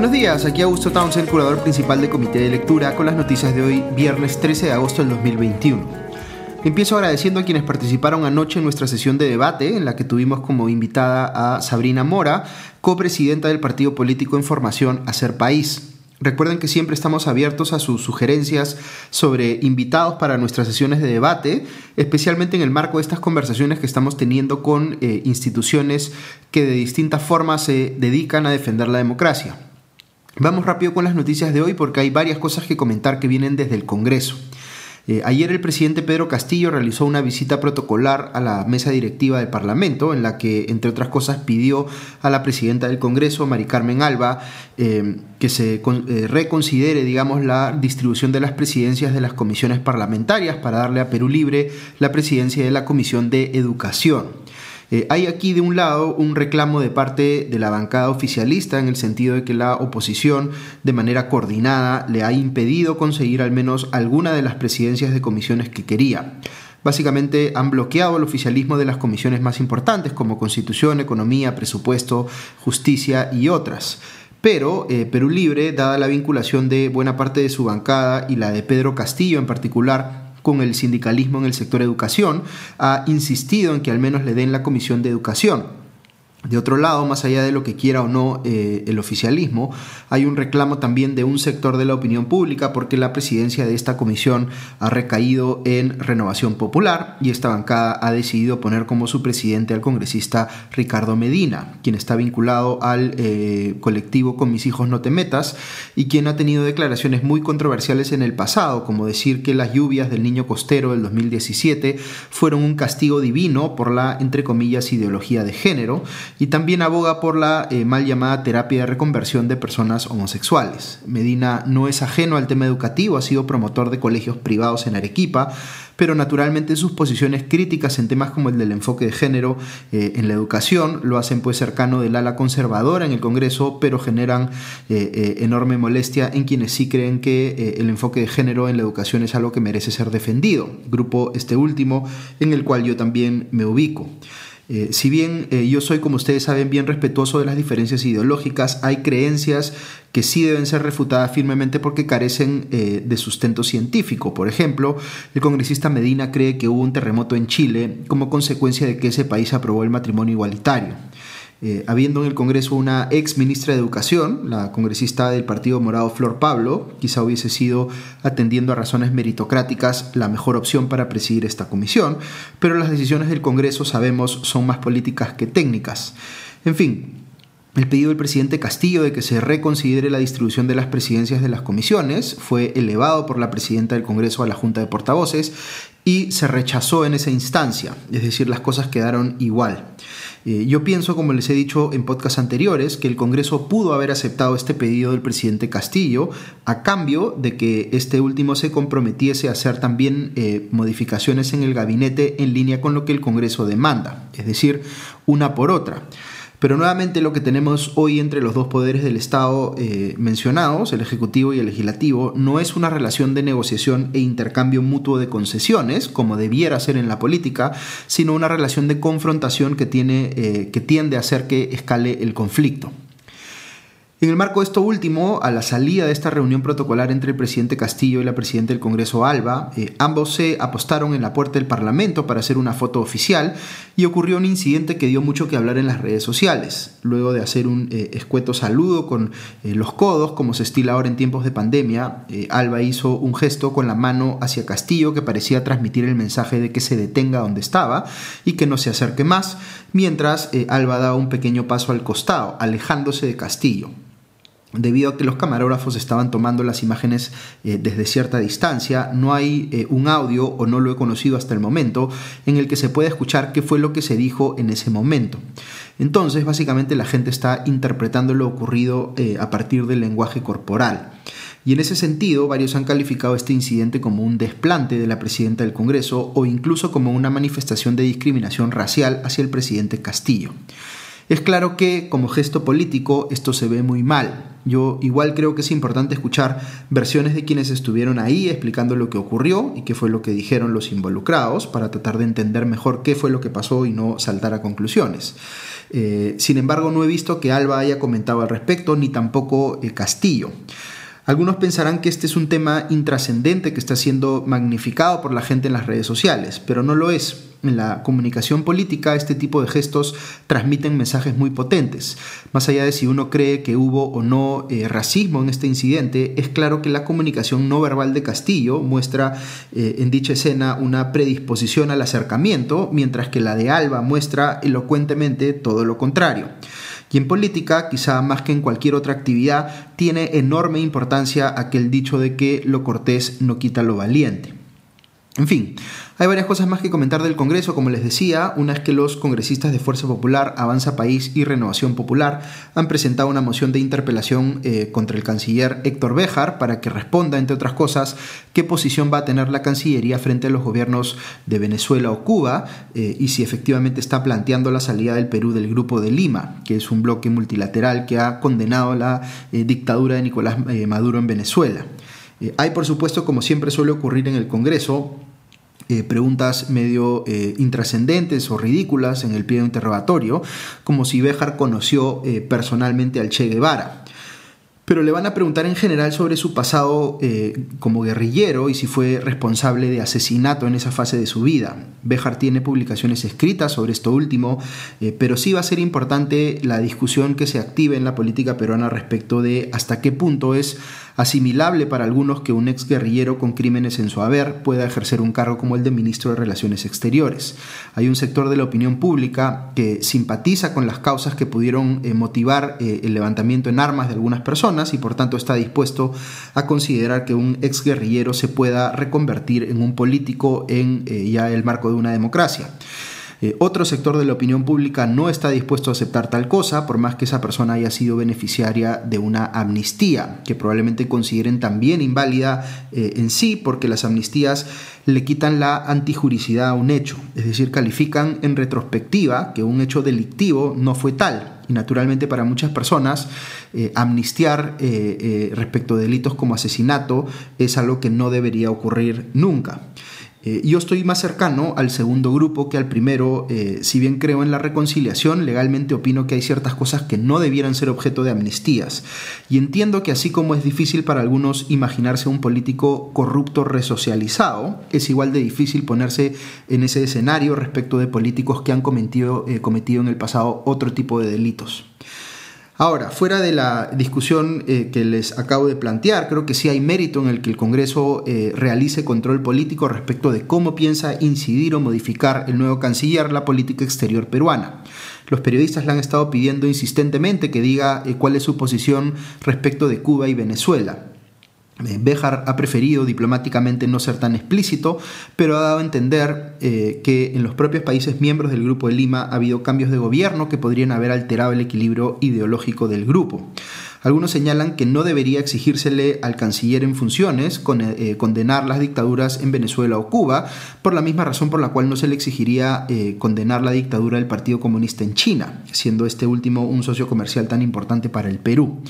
Buenos días, aquí Augusto Townsend, curador principal del Comité de Lectura, con las noticias de hoy, viernes 13 de agosto del 2021. Empiezo agradeciendo a quienes participaron anoche en nuestra sesión de debate, en la que tuvimos como invitada a Sabrina Mora, copresidenta del partido político en formación Hacer País. Recuerden que siempre estamos abiertos a sus sugerencias sobre invitados para nuestras sesiones de debate, especialmente en el marco de estas conversaciones que estamos teniendo con eh, instituciones que de distintas formas se dedican a defender la democracia. Vamos rápido con las noticias de hoy porque hay varias cosas que comentar que vienen desde el Congreso. Eh, ayer el presidente Pedro Castillo realizó una visita protocolar a la mesa directiva del Parlamento, en la que, entre otras cosas, pidió a la presidenta del Congreso, Mari Carmen Alba, eh, que se eh, reconsidere, digamos, la distribución de las presidencias de las comisiones parlamentarias para darle a Perú Libre la presidencia de la Comisión de Educación. Eh, hay aquí de un lado un reclamo de parte de la bancada oficialista en el sentido de que la oposición de manera coordinada le ha impedido conseguir al menos alguna de las presidencias de comisiones que quería. Básicamente han bloqueado el oficialismo de las comisiones más importantes como Constitución, Economía, Presupuesto, Justicia y otras. Pero eh, Perú Libre, dada la vinculación de buena parte de su bancada y la de Pedro Castillo en particular, con el sindicalismo en el sector educación, ha insistido en que al menos le den la comisión de educación. De otro lado, más allá de lo que quiera o no eh, el oficialismo, hay un reclamo también de un sector de la opinión pública porque la presidencia de esta comisión ha recaído en Renovación Popular y esta bancada ha decidido poner como su presidente al congresista Ricardo Medina, quien está vinculado al eh, colectivo Con mis hijos no te metas y quien ha tenido declaraciones muy controversiales en el pasado, como decir que las lluvias del niño costero del 2017 fueron un castigo divino por la, entre comillas, ideología de género y también aboga por la eh, mal llamada terapia de reconversión de personas homosexuales. Medina no es ajeno al tema educativo, ha sido promotor de colegios privados en Arequipa, pero naturalmente sus posiciones críticas en temas como el del enfoque de género eh, en la educación lo hacen pues cercano del ala conservadora en el Congreso, pero generan eh, enorme molestia en quienes sí creen que el enfoque de género en la educación es algo que merece ser defendido, grupo este último en el cual yo también me ubico. Eh, si bien eh, yo soy, como ustedes saben, bien respetuoso de las diferencias ideológicas, hay creencias que sí deben ser refutadas firmemente porque carecen eh, de sustento científico. Por ejemplo, el congresista Medina cree que hubo un terremoto en Chile como consecuencia de que ese país aprobó el matrimonio igualitario. Eh, habiendo en el Congreso una ex ministra de Educación, la congresista del Partido Morado Flor Pablo, quizá hubiese sido, atendiendo a razones meritocráticas, la mejor opción para presidir esta comisión, pero las decisiones del Congreso, sabemos, son más políticas que técnicas. En fin, el pedido del presidente Castillo de que se reconsidere la distribución de las presidencias de las comisiones fue elevado por la presidenta del Congreso a la Junta de Portavoces y se rechazó en esa instancia, es decir, las cosas quedaron igual. Eh, yo pienso, como les he dicho en podcasts anteriores, que el Congreso pudo haber aceptado este pedido del presidente Castillo a cambio de que este último se comprometiese a hacer también eh, modificaciones en el gabinete en línea con lo que el Congreso demanda, es decir, una por otra. Pero nuevamente lo que tenemos hoy entre los dos poderes del Estado eh, mencionados, el Ejecutivo y el Legislativo, no es una relación de negociación e intercambio mutuo de concesiones, como debiera ser en la política, sino una relación de confrontación que, tiene, eh, que tiende a hacer que escale el conflicto. En el marco de esto último, a la salida de esta reunión protocolar entre el presidente Castillo y la presidenta del Congreso Alba, eh, ambos se apostaron en la puerta del Parlamento para hacer una foto oficial y ocurrió un incidente que dio mucho que hablar en las redes sociales. Luego de hacer un eh, escueto saludo con eh, los codos, como se estila ahora en tiempos de pandemia, Alba hizo un gesto con la mano hacia Castillo que parecía transmitir el mensaje de que se detenga donde estaba y que no se acerque más, mientras Alba da un pequeño paso al costado, alejándose de Castillo debido a que los camarógrafos estaban tomando las imágenes eh, desde cierta distancia, no hay eh, un audio, o no lo he conocido hasta el momento, en el que se pueda escuchar qué fue lo que se dijo en ese momento. Entonces, básicamente la gente está interpretando lo ocurrido eh, a partir del lenguaje corporal. Y en ese sentido, varios han calificado este incidente como un desplante de la presidenta del Congreso o incluso como una manifestación de discriminación racial hacia el presidente Castillo. Es claro que como gesto político esto se ve muy mal. Yo igual creo que es importante escuchar versiones de quienes estuvieron ahí explicando lo que ocurrió y qué fue lo que dijeron los involucrados para tratar de entender mejor qué fue lo que pasó y no saltar a conclusiones. sin embargo, no he visto que Alba haya comentado al respecto, ni tampoco Castillo. Algunos pensarán que este es un tema intrascendente que está siendo magnificado por la gente en las redes sociales, pero no lo es. En la comunicación política este tipo de gestos transmiten mensajes muy potentes. Más allá de si uno cree que hubo o no eh, racismo en este incidente, es claro que la comunicación no verbal de Castillo muestra eh, en dicha escena una predisposición al acercamiento, mientras que la de Alba muestra elocuentemente todo lo contrario. Y en política, quizá más que en cualquier otra actividad, tiene enorme importancia aquel dicho de que lo cortés no quita lo valiente. En fin, hay varias cosas más que comentar del Congreso, como les decía. Una es que los congresistas de Fuerza Popular, Avanza País y Renovación Popular han presentado una moción de interpelación eh, contra el canciller Héctor Béjar para que responda, entre otras cosas, qué posición va a tener la Cancillería frente a los gobiernos de Venezuela o Cuba eh, y si efectivamente está planteando la salida del Perú del Grupo de Lima, que es un bloque multilateral que ha condenado la eh, dictadura de Nicolás Maduro en Venezuela. hay, por supuesto, como siempre suele ocurrir en el Congreso, eh, preguntas medio eh, intrascendentes o ridículas en el pie de interrogatorio, como si Béjar conoció eh, personalmente al Che Guevara pero le van a preguntar en general sobre su pasado eh, como guerrillero y si fue responsable de asesinato en esa fase de su vida. Bejar tiene publicaciones escritas sobre esto último, eh, pero sí va a ser importante la discusión que se active en la política peruana respecto de hasta qué punto es asimilable para algunos que un ex guerrillero con crímenes en su haber pueda ejercer un cargo como el de ministro de Relaciones Exteriores. Hay un sector de la opinión pública que simpatiza con las causas que pudieron eh, motivar el levantamiento en armas de algunas personas, y por tanto está dispuesto a considerar que un exguerrillero se pueda reconvertir en un político en eh, ya el marco de una democracia. Eh, otro sector de la opinión pública no está dispuesto a aceptar tal cosa, por más que esa persona haya sido beneficiaria de una amnistía, que probablemente consideren también inválida eh, en sí, porque las amnistías le quitan la antijuricidad a un hecho, es decir, califican en retrospectiva que un hecho delictivo no fue tal. Y naturalmente para muchas personas eh, amnistiar respecto de delitos como asesinato es algo que no debería ocurrir nunca. Eh, yo estoy más cercano al segundo grupo que al primero, eh, si bien creo en la reconciliación, legalmente opino que hay ciertas cosas que no debieran ser objeto de amnistías. Y entiendo que así como es difícil para algunos imaginarse un político corrupto resocializado, es igual de difícil ponerse en ese escenario respecto de políticos que han cometido, eh, cometido en el pasado otro tipo de delitos. Ahora, fuera de la discusión eh, que les acabo de plantear, creo que sí hay mérito en el que el Congreso eh, realice control político respecto de cómo piensa incidir o modificar el nuevo canciller la política exterior peruana. Los periodistas le han estado pidiendo insistentemente que diga eh, cuál es su posición respecto de Cuba y Venezuela. Eh, Béjar ha preferido diplomáticamente no ser tan explícito, pero ha dado a entender eh, que en los propios países miembros del Grupo de Lima ha habido cambios de gobierno que podrían haber alterado el equilibrio ideológico del grupo. Algunos señalan que no debería exigírsele al canciller en funciones eh, condenar las dictaduras en Venezuela o Cuba, por la misma razón por la cual no se le exigiría condenar la dictadura del Partido Comunista en China, siendo este último un socio comercial tan importante para el Perú.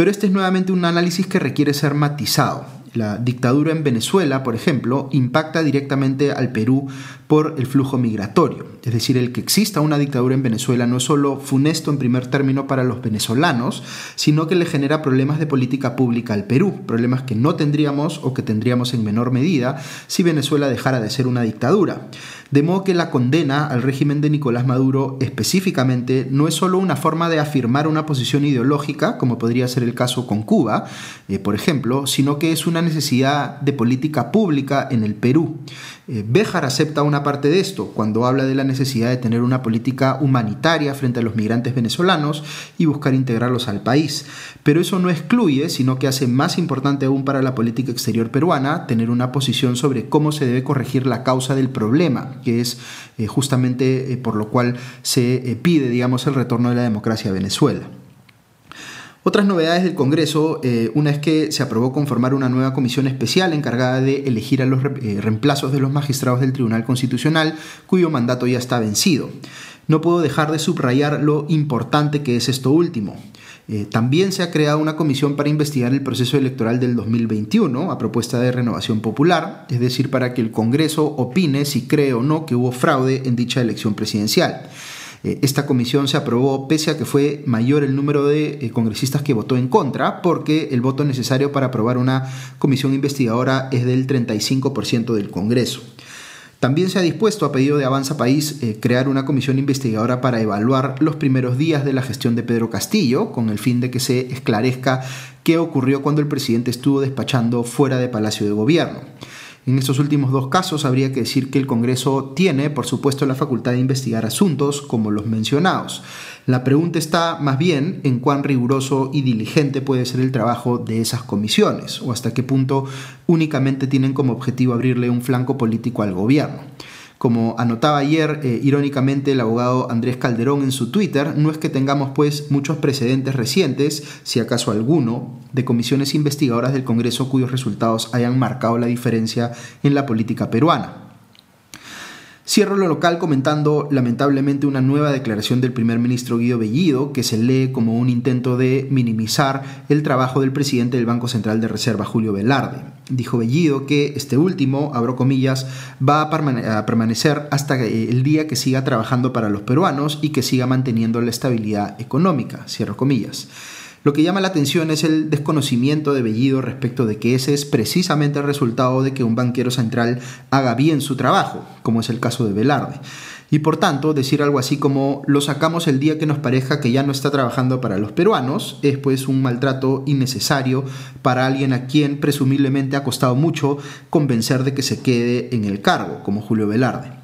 Pero este es nuevamente un análisis que requiere ser matizado. La dictadura en Venezuela, por ejemplo, impacta directamente al Perú por el flujo migratorio. Es decir, el que exista una dictadura en Venezuela no es solo funesto en primer término para los venezolanos, sino que le genera problemas de política pública al Perú, problemas que no tendríamos o que tendríamos en menor medida si Venezuela dejara de ser una dictadura. De modo que la condena al régimen de Nicolás Maduro específicamente no es solo una forma de afirmar una posición ideológica, como podría ser el caso con Cuba, eh, por ejemplo, sino que es una necesidad de política pública en el Perú. Eh, Béjar acepta una parte de esto cuando habla de la necesidad de tener una política humanitaria frente a los migrantes venezolanos y buscar integrarlos al país. Pero eso no excluye, sino que hace más importante aún para la política exterior peruana tener una posición sobre cómo se debe corregir la causa del problema, que es eh, justamente eh, por lo cual se pide, digamos, el retorno de la democracia a Venezuela. Otras novedades del Congreso, eh, una es que se aprobó conformar una nueva comisión especial encargada de elegir a los eh, reemplazos de los magistrados del Tribunal Constitucional, cuyo mandato ya está vencido. No puedo dejar de subrayar lo importante que es esto último. Eh, también se ha creado una comisión para investigar el proceso electoral del 2021 a propuesta de Renovación Popular, es decir, para que el Congreso opine si cree o no que hubo fraude en dicha elección presidencial. Esta comisión se aprobó pese a que fue mayor el número de congresistas que votó en contra, porque el voto necesario para aprobar una comisión investigadora es del 35% del Congreso. También se ha dispuesto, a pedido de Avanza País, eh, crear una comisión investigadora para evaluar los primeros días de la gestión de Pedro Castillo, con el fin de que se esclarezca qué ocurrió cuando el presidente estuvo despachando fuera de Palacio de Gobierno. En estos últimos dos casos habría que decir que el Congreso tiene, por supuesto, la facultad de investigar asuntos como los mencionados. La pregunta está más bien en cuán riguroso y diligente puede ser el trabajo de esas comisiones o hasta qué punto únicamente tienen como objetivo abrirle un flanco político al gobierno. Como anotaba ayer, eh, irónicamente, el abogado Andrés Calderón en su Twitter, no es que tengamos pues muchos precedentes recientes, si acaso alguno, de comisiones investigadoras del Congreso cuyos resultados hayan marcado la diferencia en la política peruana. Cierro lo local comentando lamentablemente una nueva declaración del primer ministro Guido Bellido que se lee como un intento de minimizar el trabajo del presidente del Banco Central de Reserva, Julio Velarde. Dijo Bellido que este último, abro comillas, va a, permanecer hasta el día que siga trabajando para los peruanos y que siga manteniendo la estabilidad económica, cierro comillas. Lo que llama la atención es el desconocimiento de Bellido respecto de que ese es precisamente el resultado de que un banquero central haga bien su trabajo, como es el caso de Velarde. Y por tanto, decir algo así como lo sacamos el día que nos parezca que ya no está trabajando para los peruanos es pues un maltrato innecesario para alguien a quien presumiblemente ha costado mucho convencer de que se quede en el cargo, como Julio Velarde.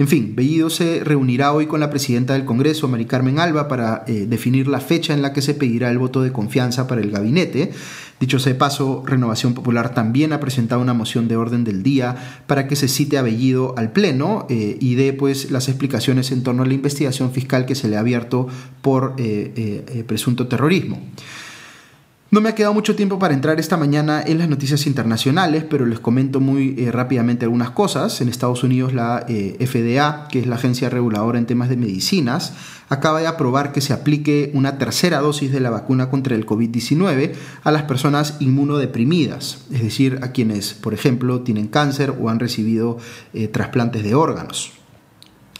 En fin, Bellido se reunirá hoy con la presidenta del Congreso, Mari Carmen Alba, para eh, definir la fecha en la que se pedirá el voto de confianza para el gabinete. Dicho sea de paso, Renovación Popular también ha presentado una moción de orden del día para que se cite a Bellido al Pleno eh, y dé pues, las explicaciones en torno a la investigación fiscal que se le ha abierto por eh, presunto terrorismo. No me ha quedado mucho tiempo para entrar esta mañana en las noticias internacionales, pero les comento muy eh, rápidamente algunas cosas. En Estados Unidos la eh, FDA, que es la agencia reguladora en temas de medicinas, acaba de aprobar que se aplique una tercera dosis de la vacuna contra el COVID-19 a las personas inmunodeprimidas, es decir, a quienes, por ejemplo, tienen cáncer o han recibido eh, trasplantes de órganos.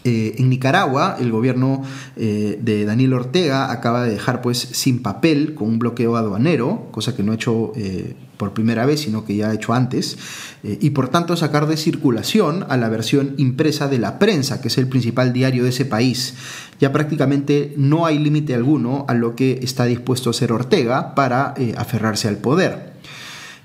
Eh, en Nicaragua, el gobierno eh, de Daniel Ortega acaba de dejar pues sin papel con un bloqueo aduanero, cosa que no ha hecho eh, por primera vez, sino que ya ha hecho antes, y por tanto sacar de circulación a la versión impresa de la prensa, que es el principal diario de ese país. Ya prácticamente no hay límite alguno a lo que está dispuesto a hacer Ortega para aferrarse al poder.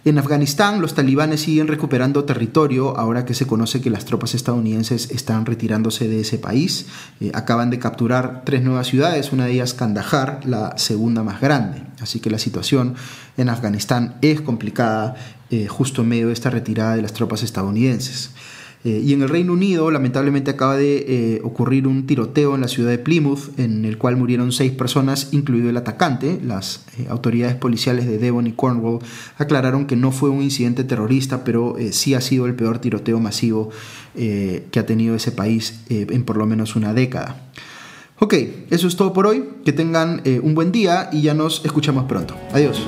En Afganistán, los talibanes siguen recuperando territorio ahora que se conoce que las tropas estadounidenses están retirándose de ese país. Eh, acaban de capturar tres nuevas ciudades, una de ellas Kandahar, la segunda más grande. Así que la situación en Afganistán es complicada eh, justo en medio de esta retirada de las tropas estadounidenses. Eh, y en el Reino Unido, lamentablemente, acaba de eh, ocurrir un tiroteo en la ciudad de Plymouth, en el cual murieron seis personas, incluido el atacante. Las eh, autoridades policiales de Devon y Cornwall aclararon que no fue un incidente terrorista, pero sí ha sido el peor tiroteo masivo que ha tenido ese país en por lo menos una década. Ok, eso es todo por hoy. Que tengan un buen día y ya nos escuchamos pronto. Adiós.